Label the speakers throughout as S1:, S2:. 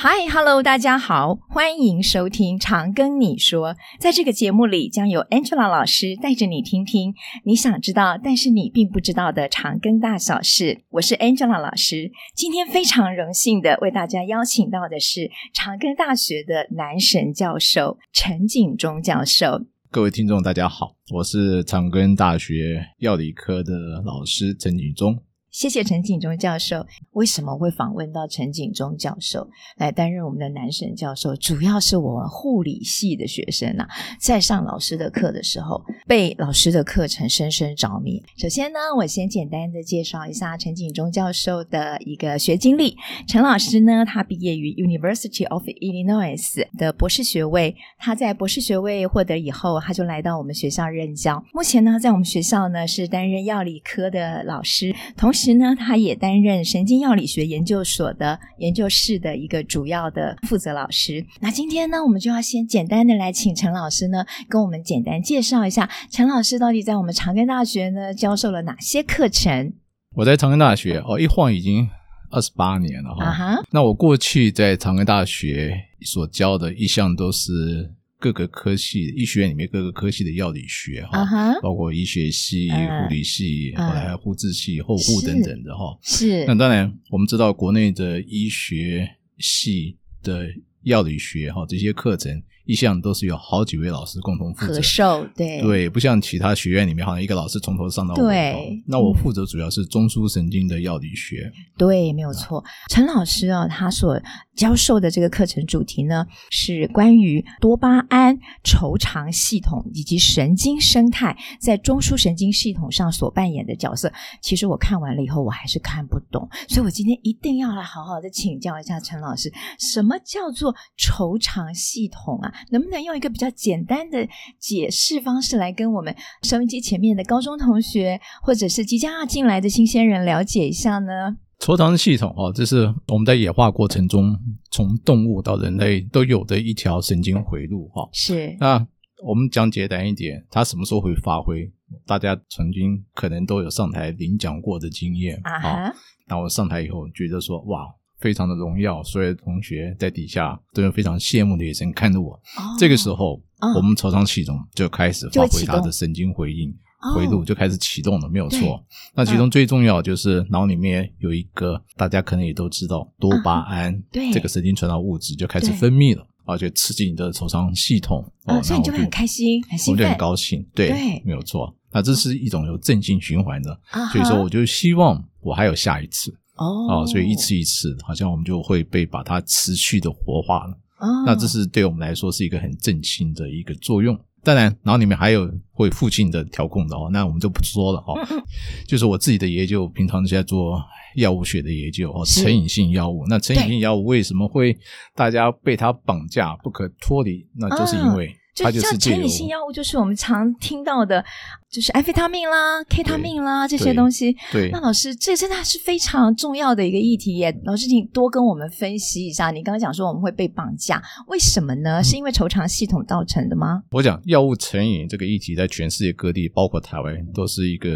S1: Hi，Hello，大家好，欢迎收听《长庚你说》。在这个节目里，将由 Angela 老师带着你听听你想知道，但是你并不知道的长庚大小事。我是 Angela 老师，今天非常荣幸的为大家邀请到的是长庚大学的男神教授陈景忠教授。
S2: 各位听众，大家好，我是长庚大学药理科的老师陈景忠。
S1: 谢谢陈景忠教授。为什么会访问到陈景忠教授来担任我们的男神教授？主要是我们护理系的学生啊，在上老师的课的时候，被老师的课程深深着迷。首先呢，我先简单的介绍一下陈景忠教授的一个学经历。陈老师呢，他毕业于 University of Illinois 的博士学位。他在博士学位获得以后，他就来到我们学校任教。目前呢，在我们学校呢，是担任药理科的老师，同时。呢，他也担任神经药理学研究所的研究室的一个主要的负责老师。那今天呢，我们就要先简单的来请陈老师呢，跟我们简单介绍一下陈老师到底在我们长庚大学呢教授了哪些课程。
S2: 我在长庚大学哦，一晃已经二十八年了哈。Uh -huh. 那我过去在长庚大学所教的一向都是。各个科系，医学院里面各个科系的药理学哈，uh -huh. 包括医学系、uh. 护理系，后来还有护治系、后护等等的哈。
S1: 是。
S2: 那当然，我们知道国内的医学系的药理学哈，这些课程。一向都是有好几位老师共同负责，
S1: 合授，对
S2: 对，不像其他学院里面好像一个老师从头上到尾。
S1: 对，
S2: 那我负责主要是中枢神经的药理学。
S1: 对，没有错。陈老师啊，他所教授的这个课程主题呢，是关于多巴胺酬偿系统以及神经生态在中枢神经系统上所扮演的角色。其实我看完了以后，我还是看不懂，所以我今天一定要来好好的请教一下陈老师，什么叫做酬偿系统啊？能不能用一个比较简单的解释方式来跟我们收音机前面的高中同学，或者是即将要进来的新鲜人了解一下呢？
S2: 酬偿系统哦，这是我们在演化过程中从动物到人类都有的一条神经回路哈。
S1: 是。
S2: 那我们讲简单一点，它什么时候会发挥？大家曾经可能都有上台领奖过的经验啊。那我上台以后觉得说，哇。非常的荣耀，所有的同学在底下都有非常羡慕的眼神看着我。哦、这个时候，哦、我们酬偿系统就开始发挥它的神经回应回路，就开始启动了，没有错。那其中最重要就是脑里面有一个大家可能也都知道多巴胺，嗯、对这个神经传导物质就开始分泌了，而且刺激你的酬偿系统。
S1: 哦，所以你就会很开心，很兴奋，
S2: 我就很高兴。对，对没有错。那这是一种有正性循环的，所以说我就希望我还有下一次。哦，所以一次一次，好像我们就会被把它持续的活化了。哦，那这是对我们来说是一个很正性的一个作用。当然，然后里面还有会附近的调控的哦，那我们就不说了哦。就是我自己的研究，平常在做药物学的研究哦，成瘾性药物。那成瘾性药物为什么会大家被它绑架不可脱离？那就是因为。像
S1: 成瘾性药物，就是我们常听到的，就是安非他命啦、K 他命啦这些东西。
S2: 对，
S1: 那老师，这真的是非常重要的一个议题耶。老师，请多跟我们分析一下。你刚刚讲说我们会被绑架，为什么呢？是因为酬偿系统造成的吗？
S2: 我讲药物成瘾这个议题，在全世界各地，包括台湾，都是一个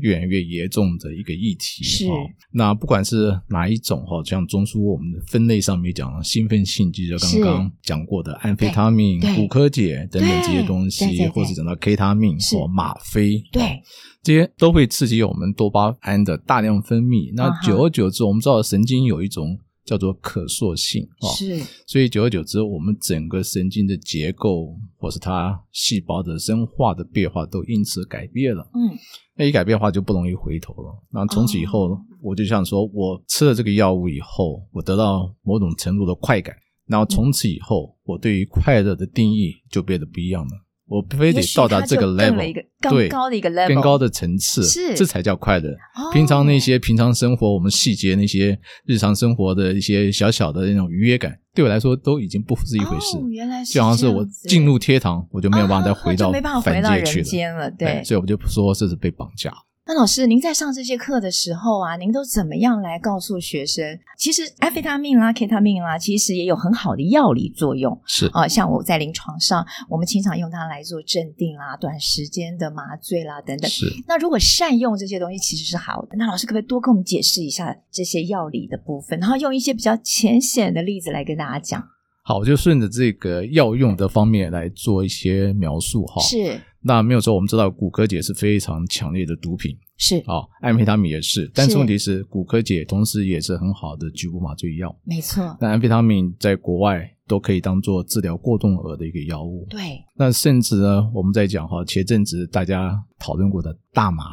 S2: 越来越严重的一个议题。
S1: 是。
S2: 那不管是哪一种哈，像中枢我们的分类上面讲，兴奋性剂就刚刚讲过的安非他命、骨科碱。等等这些东西，对对对，或者讲到 K 他命或吗啡，
S1: 对，
S2: 这些都会刺激我们多巴胺的大量分泌。那久而久之，我们知道神经有一种叫做可塑性啊，
S1: 是，
S2: 所以久而久之，我们整个神经的结构或是它细胞的生化的变化都因此改变了。嗯，那一改变的话就不容易回头了。那从此以后，哦，我就想说，我吃了这个药物以后，我得到某种程度的快感。然后从此以后，嗯，我对于快乐的定义就变得不一样了。我非得到达这个 level，
S1: 更高的一个 level，
S2: 更高的层次，是这才叫快乐。哦。平常那些平常生活，我们细节那些日常生活的一些小小的那种愉悦感，对我来说都已经不是一回事。
S1: 哦，原来是
S2: 就好像是我进入天堂，我就没有办法再回到
S1: 凡间去了。对，
S2: 所以我就说这是被绑架。
S1: 那老师，您在上这些课的时候啊，您都怎么样来告诉学生？其实安非他命啦、K 他命啦，其实也有很好的药理作用。
S2: 是
S1: 啊，像我在临床上，我们经常用它来做镇定啦、短时间的麻醉啦等等。
S2: 是。
S1: 那如果善用这些东西，其实是好的。那老师可不可以多跟我们解释一下这些药理的部分，然后用一些比较浅显的例子来跟大家讲？
S2: 好，就顺着这个药用的方面来做一些描述哈。
S1: 是。
S2: 那没有错，我们知道骨科碱是非常强烈的毒品。
S1: 是
S2: 啊，安非他命也是，但是问题是，骨科碱同时也是很好的局部麻醉药。
S1: 没错，
S2: 那安非他命在国外都可以当做治疗过动儿的一个药物。
S1: 对，
S2: 那甚至呢，我们在讲哈，前阵子大家讨论过的大麻。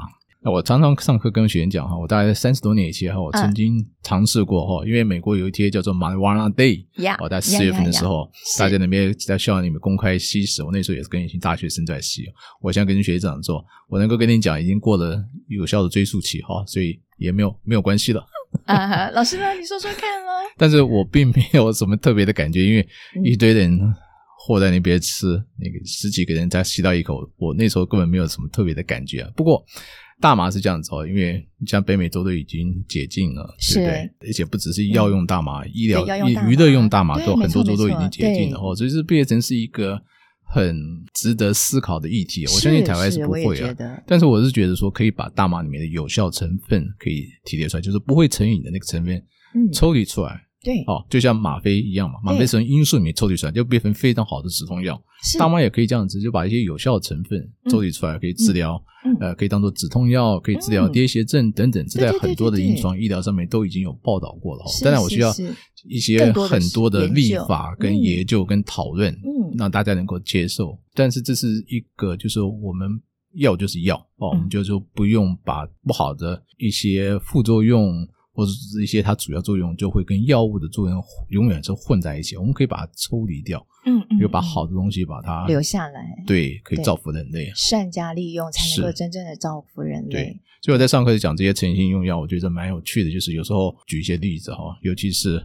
S2: 那我常常上课跟学员讲哈，我大概三十多年以前哈，我曾经尝试过哈，因为美国有一天叫做 Marijuana Day，我，在四月份的时候，大家那边在校园里面公开吸食，我那时候也是跟一群大学生在吸。我现在跟学长做，我能够跟你讲，已经过了有效的追溯期哈，所以也没有 没有关系了。
S1: 啊，老师呢？你说说看喽。
S2: 但是我并没有什么特别的感觉，因为一堆人和在那边吃，那个十几个人再吸到一口，我那时候根本没有什么特别的感觉啊。不过。大麻是这样子哦，因为像北美洲都已经解禁了，对不对？而且不只是药用大麻，医疗、娱乐用大麻都很多州都已经解禁了哦，所以是变成是一个很值得思考的议题。我相信台湾是不会啊，但是我是觉得说可以把大麻里面的有效成分可以提炼出来，就是不会成瘾的那个成分抽离出来。
S1: 对
S2: 哦，就像吗啡一样嘛，吗啡从罂粟里面抽离出来，就变成非常好的止痛药。大麻也可以这样子，就把一些有效的成分抽离出来，可以治疗，呃，可以当做止痛药，可以治疗癫痫症等等。这在很多的临床医疗上面都已经有报道过了。当然，我需要一些很多的立法跟研究跟讨论，让大家能够接受。但是这是一个，就是我们药就是药哦，我们就说不用把不好的一些副作用。或者是一些它主要作用就会跟药物的作用永远是混在一起，我们可以把它抽离掉，嗯，嗯，就把好的东西把它
S1: 留下来，
S2: 对，可以造福人类，
S1: 善加利用才能够真正的造福人类。
S2: 对，所以我在上课讲这些成瘾性用药，我觉得蛮有趣的，就是有时候举一些例子哈，尤其是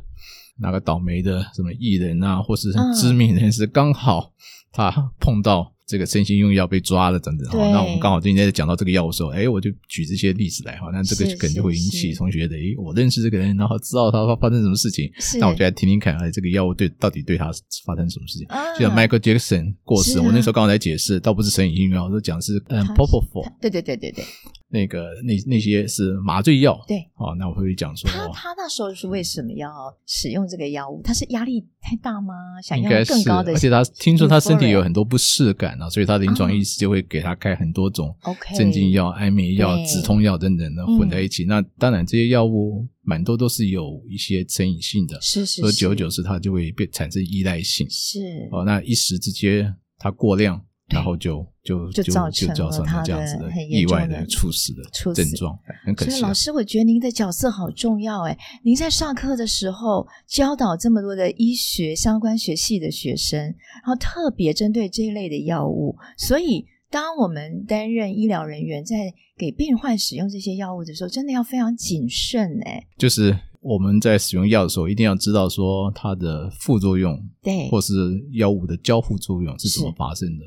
S2: 哪个倒霉的什么艺人啊，或是知名人士，刚好他碰到。这个身心用药被抓了，等等哈。那我们刚好今天在讲到这个药物的时候，哎，我就举这些例子来哈。那这个可能就会引起同学的，哎，我认识这个人，然后知道他发生什么事情。那我就来听听看，哎，这个药物对到底对他发生什么事情？就像 Michael Jackson 过世，我那时候刚好在解释，倒不是成瘾性用药，我讲是嗯 Propofol。
S1: 对对对对对。
S2: 那个那那些是麻醉药，
S1: 对，
S2: 哦，那我会讲说，
S1: 他他那时候是为什么要使用这个药物？他是压力太大吗？想要更高的，
S2: 而且他听说他身体有很多不适感啊，所以他临床医师就会给他开很多种镇静药、安眠药、止痛药等等的混在一起。那当然这些药物蛮多都是有一些成瘾性的，
S1: 是是，
S2: 而久而久之它就会变产生依赖性，
S1: 是
S2: 哦，那一时之间它过量。然后就就
S1: 就造成了他的很意外的
S2: 猝死的症状，很可惜。
S1: 所以老师，我觉得您的角色好重要哎！您在上课的时候教导这么多的医学相关学系的学生，然后特别针对这一类的药物。所以，当我们担任医疗人员，在给病患使用这些药物的时候，真的要非常谨慎哎。
S2: 就是我们在使用药的时候，一定要知道说它的副作用，对，或是药物的交互作用是怎么发生的。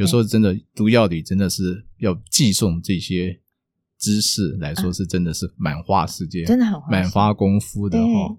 S2: 有时候真的读药理真的是要寄送这些知识来说，是真的是蛮花时间，真的很蛮花功夫的哈。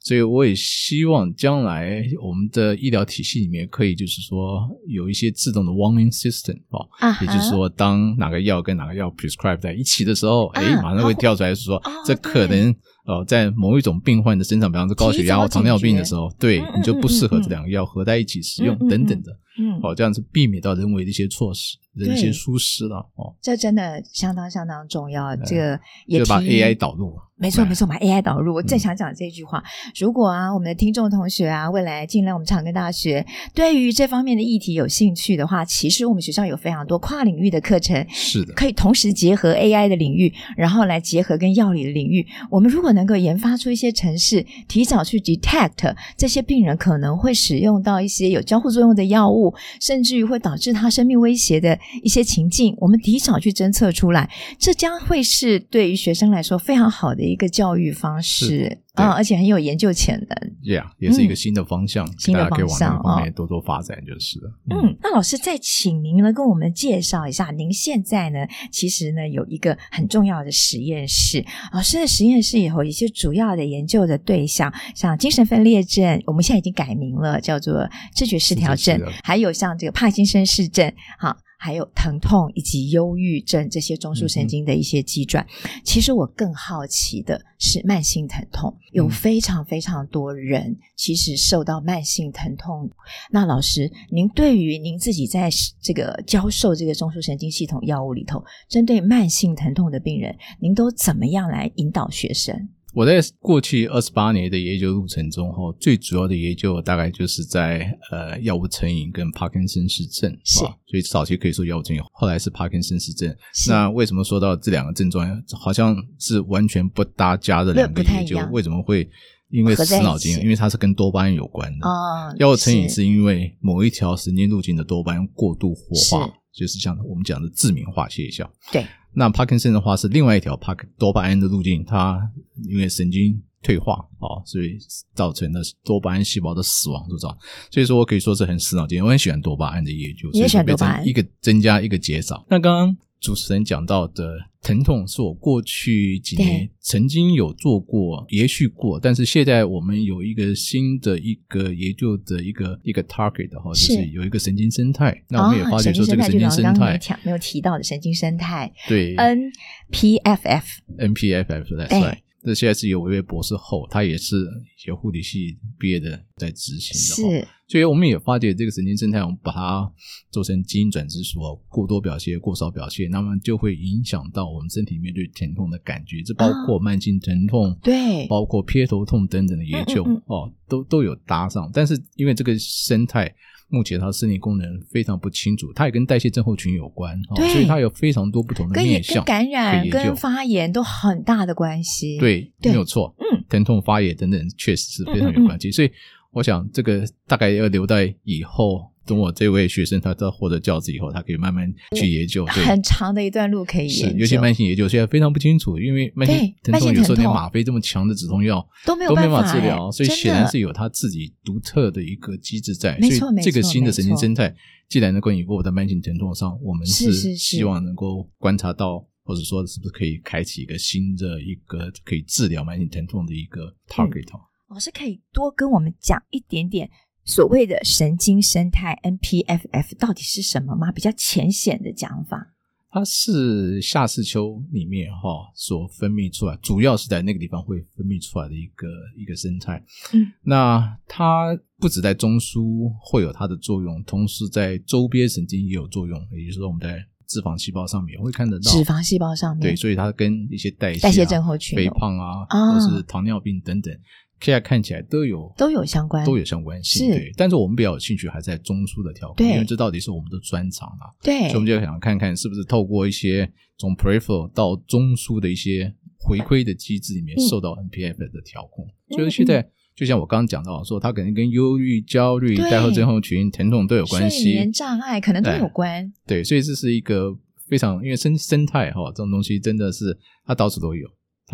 S2: 所以我也希望将来我们的医疗体系里面可以就是说有一些自动的 warning system 啊，也就是说当哪个药跟哪个药 prescribe 在一起的时候，哎，马上会跳出来说这可能呃在某一种病患的身上，比方说高血压或糖尿病的时候，对你就不适合这两个药合在一起使用等等的。嗯，哦，这样子避免到人为的一些措施，人一些疏失了哦。
S1: 这真的相当相当重要。这个也
S2: 就把 AI 导入，
S1: 没错没错，把 AI 导入。我正想讲这句话。如果啊，我们的听众同学啊，未来进来我们长庚大学，对于这方面的议题有兴趣的话，其实我们学校有非常多跨领域的课程，
S2: 是的，
S1: 可以同时结合 AI 的领域，然后来结合跟药理的领域。我们如果能够研发出一些程式，提早去 detect 这些病人可能会使用到一些有交互作用的药物。甚至于会导致他生命威胁的一些情境，我们提早去侦测出来，这将会是对于学生来说非常好的一个教育方式。啊，而且很有研究潜能。
S2: Yeah，也是一个新的方向，
S1: 新的方向，
S2: 方面多多发展就是了。
S1: 嗯，那老师再请您呢，跟我们介绍一下，您现在呢，其实呢有一个很重要的实验室。老师的实验室以后一些主要的研究的对象，像精神分裂症，我们现在已经改名了，叫做知觉失调症，还有像这个帕金森氏症，好。还有疼痛以及忧郁症这些中枢神经的一些机转，其实我更好奇的是慢性疼痛，有非常非常多人其实受到慢性疼痛。那老师，您对于您自己在这个教授这个中枢神经系统药物里头，针对慢性疼痛的病人，您都怎么样来引导学生？
S2: 我在过去二十八年的研究路程中，哈，最主要的研究大概就是在呃药物成瘾跟帕金森氏症，是，所以早期可以说药物成瘾，后来是帕金森氏症。那为什么说到这两个症状，好像是完全不搭嘎的两个研究？为什么会因为死脑筋？因为它是跟多巴胺有关的。哦，药物成瘾是因为某一条神经路径的多巴胺过度活化，就是像我们讲的致敏化现象。
S1: 对。
S2: 那帕金森的话是另外一条帕多巴胺的路径，它因为神经退化啊，所以造成了多巴胺细胞的死亡，是吧？所以说我可以说是很死脑筋。我很喜欢多巴胺的研究，
S1: 也喜欢多巴胺，
S2: 一个增加一个减少。那刚刚。主持人讲到的疼痛是我过去几年曾经有做过、延续过，但是现在我们有一个新的一个研究的一个一个 target 的话，就是有一个神经生态。那我们也发觉说，这个神经生态，刚刚
S1: 没有提到的神经生态，
S2: 对
S1: ，NPFF，NPFF，
S2: 对。这现在是有一位博士后，他也是学护理系毕业的，在执行的。是，所以我们也发觉这个神经生态，我们把它做成基因转殖属，过多表现、过少表现，那么就会影响到我们身体面对疼痛的感觉。这包括慢性疼痛，啊、对，包括偏头痛等等的研究嗯嗯嗯哦，都都有搭上。但是因为这个生态。目前它生理功能非常不清楚，它也跟代谢症候群有关，哦，所以它有非常多不同的面向，
S1: 跟感染、跟发炎都很大的关系。
S2: 对，对没有错，嗯，疼痛、发炎等等，确实是非常有关系。嗯嗯嗯，所以，我想这个大概要留在以后。等我这位学生他到获得教职以后，他可以慢慢去研究。对，
S1: 很长的一段路可以研究。
S2: 尤其慢性研究现在非常不清楚，因为慢性疼痛有时候连吗啡这么强的止痛药
S1: 都没有办法
S2: 治疗，所以显然是有他自己独特的一个机制在。所以这个新的神经生态，既然能够引过我的慢性疼痛上，我们是希望能够观察到，或者说是不是可以开启一个新的一个可以治疗慢性疼痛的一个 target。
S1: 老师可以多跟我们讲一点点。所谓的神经生态 NPFF 到底是什么吗？比较浅显的讲法，
S2: 它是下视丘里面哈所分泌出来，主要是在那个地方会分泌出来的一个一个生态。嗯，那它不止在中枢会有它的作用，同时在周边神经也有作用。也就是说，我们在脂肪细胞上面会看得到
S1: 脂肪细胞上面，
S2: 对，所以它跟一些代谢、啊、
S1: 代谢症候群、
S2: 肥胖啊，哦、或是糖尿病等等。现在看起来都有
S1: 都有相关
S2: 都有相关性，对。但是我们比较有兴趣还在中枢的调控，因为这到底是我们的专长啊。
S1: 对，
S2: 所以我们就想看看是不是透过一些从 peripheral 到中枢的一些回馈的机制里面受到 NPFF 的调控。嗯、所以现在就像我刚刚讲到说，它可能跟忧郁、焦虑、代后症候群、疼痛都有关系，睡
S1: 眠障碍可能都有关。
S2: 对，所以这是一个非常因为生生态哈，这种东西真的是它到处都有。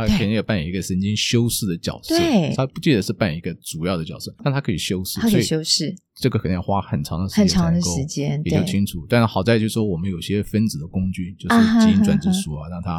S2: 它肯定要扮演一个神经修饰的角色，他，不记得是扮演一个主要的角色，但他可以修饰，
S1: 他可以修饰，
S2: 这个可能要花很长的时间，
S1: 很长的时间
S2: 研究清楚。但是好在就是说，我们有些分子的工具，就是基因转殖术啊，让它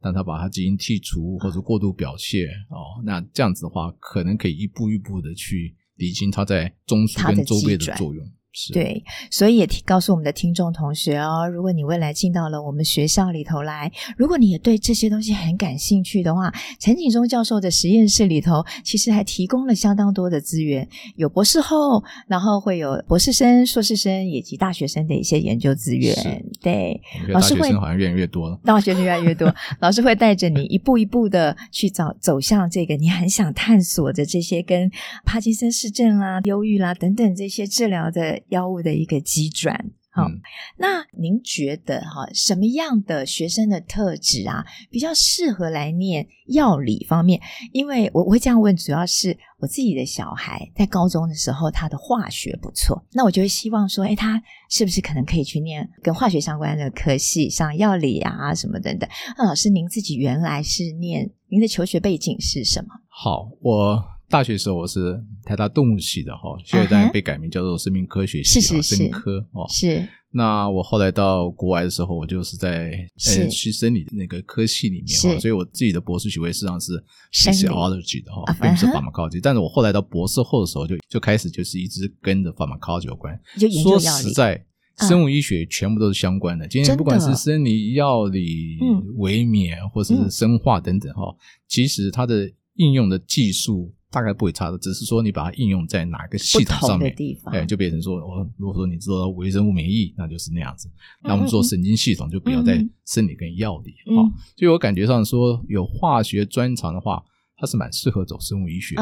S2: 让它把它基因剔除或者过度表现哦，那这样子的话，可能可以一步一步的去理清它在中枢跟周边的作用。
S1: 对，所以也提告诉我们的听众同学哦，如果你未来进到了我们学校里头来，如果你也对这些东西很感兴趣的话，陈景忠教授的实验室里头其实还提供了相当多的资源，有博士后，然后会有博士生、硕士生以及大学生的一些研究资源。对，老师会
S2: 好像越来越多了，
S1: 大学生越来越多，老师会带着你一步一步的去找走向这个你很想探索的这些跟帕金森氏症啊、忧郁啦等等这些治疗的。药物的一个机转，好，嗯、那您觉得哈，什么样的学生的特质啊，比较适合来念药理方面？因为我我会这样问，主要是我自己的小孩在高中的时候，他的化学不错，那我就会希望说，哎，他是不是可能可以去念跟化学相关的科系，像药理啊什么等等？那老师，您自己原来是念，您的求学背景是什么？
S2: 好，我大学时候我是台大动物系的哈，现在当然被改名叫做生命科学系，
S1: 是是是，
S2: 生科哦。
S1: 是。
S2: 那我后来到国外的时候，我就是在呃去生理那个科系里面哈，所以我自己的博士学位实际上是 physiology 的哈，并不是 pharmacology。但是我后来到博士后的时候，就就开始就是一直跟着 pharmacology 有关。说实在。生物医学全部都是相关的。今天不管是生理、药理、微免，或者是生化等等哈，其实它的应用的技术大概不会差的，只是说你把它应用在哪个系统上面，哎，就变成说，我如果说你做微生物免疫，那就是那样子。那我们做神经系统，就不要在生理跟药理哈。所以我感觉上说，有化学专长的话，它是蛮适合走生物医学，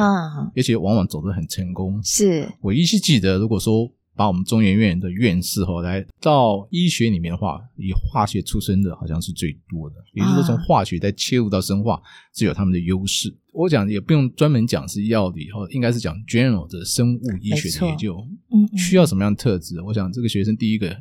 S2: 而且往往走得很成功。
S1: 是
S2: 我依稀记得，如果说。把我们中研院的院士后来到医学里面的话，以化学出身的好像是最多的，也就是说从化学再切入到生化，是有他们的优势。我讲也不用专门讲是药理，或应该是讲 general 的生物医学的研究，嗯，需要什么样的特质？我想这个学生第一个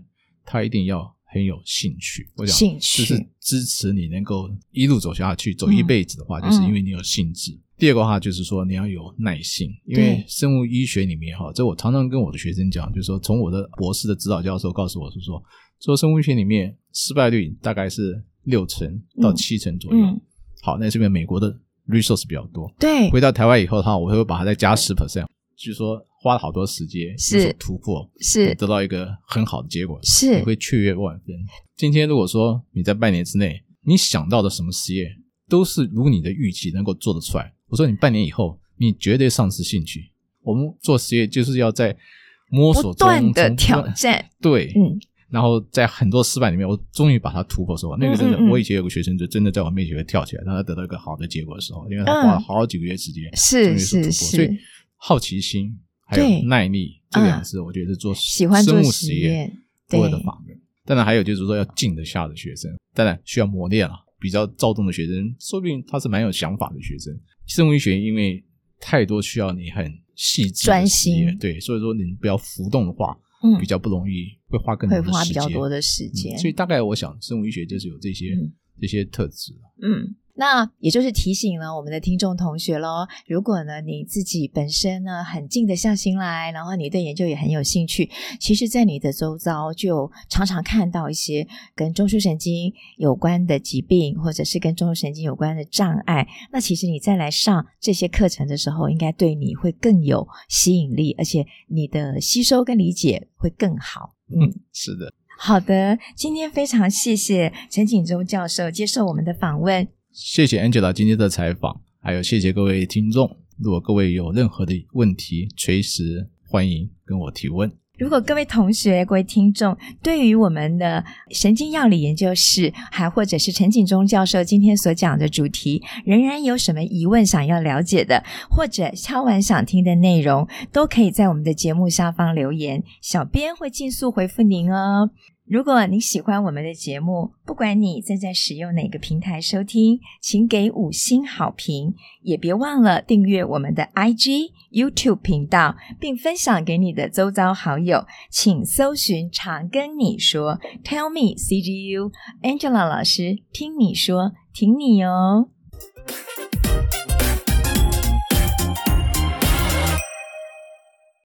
S2: 他一定要很有兴趣，我想就是支持你能够一路走下去，走一辈子的话，就是因为你有兴致。第二个话就是说，你要有耐性，因为生物医学里面哈，这我常常跟我的学生讲，就是说，从我的博士的指导教授告诉我是说，做生物医学里面失败率大概是六成到七成左右。嗯。嗯、好，那这边美国的 resource 比较多，
S1: 对，
S2: 回到台湾以后的话，我会把它再加十 percent，就是说花了好多时间是。突破，
S1: 是。
S2: 得到一个很好的结果，
S1: 是。
S2: 你会雀跃万分。今天如果说你在半年之内你想到的什么实验都是如你的预期能够做得出来。我说你半年以后，你绝对丧失兴趣。我们做实验就是要在摸索中
S1: 的挑战，
S2: 对，嗯，然后在很多失败里面，我终于把它突破。说那个真的，我以前有个学生就真的在我面前会跳起来，让他得到一个好的结果的时候，因为他花了好几个月时间，
S1: 是是是，
S2: 所以好奇心还有耐力这两个字，我觉得是做
S1: 喜欢
S2: 生物实验所有的法门。当然还有就是说要静得下的学生，当然需要磨练了。比较躁动的学生，说不定他是蛮有想法的学生。生物医学因为太多需要你很细致、专心，对，所以说你不要浮动的话，嗯，比较不容易会花更多的时间，会花比较多的时间。所以大概我想，生物医学就是有这些、嗯、这些特质。
S1: 嗯。那也就是提醒了我们的听众同学喽，如果呢你自己本身呢很静得下心来，然后你对研究也很有兴趣，其实，在你的周遭就常常看到一些跟中枢神经有关的疾病，或者是跟中枢神经有关的障碍。那其实你再来上这些课程的时候，应该对你会更有吸引力，而且你的吸收跟理解会更好。
S2: 嗯，是的。
S1: 好的，今天非常谢谢陈锦州教授接受我们的访问。
S2: 谢谢 Angela 今天的采访，还有谢谢各位听众。如果各位有任何的问题，随时欢迎跟我提问。
S1: 如果各位同学、各位听众对于我们的神经药理研究室，还或者是陈景中教授今天所讲的主题，仍然有什么疑问想要了解的，或者敲完想听的内容，都可以在我们的节目下方留言，小编会尽速回复您哦。如果你喜欢我们的节目，不管你正在使用哪个平台收听，请给五星好评，也别忘了订阅我们的 IG、YouTube 频道，并分享给你的周遭好友。请搜寻“常跟你说 ”，Tell me CGU Angela 老师听你说，挺你哦。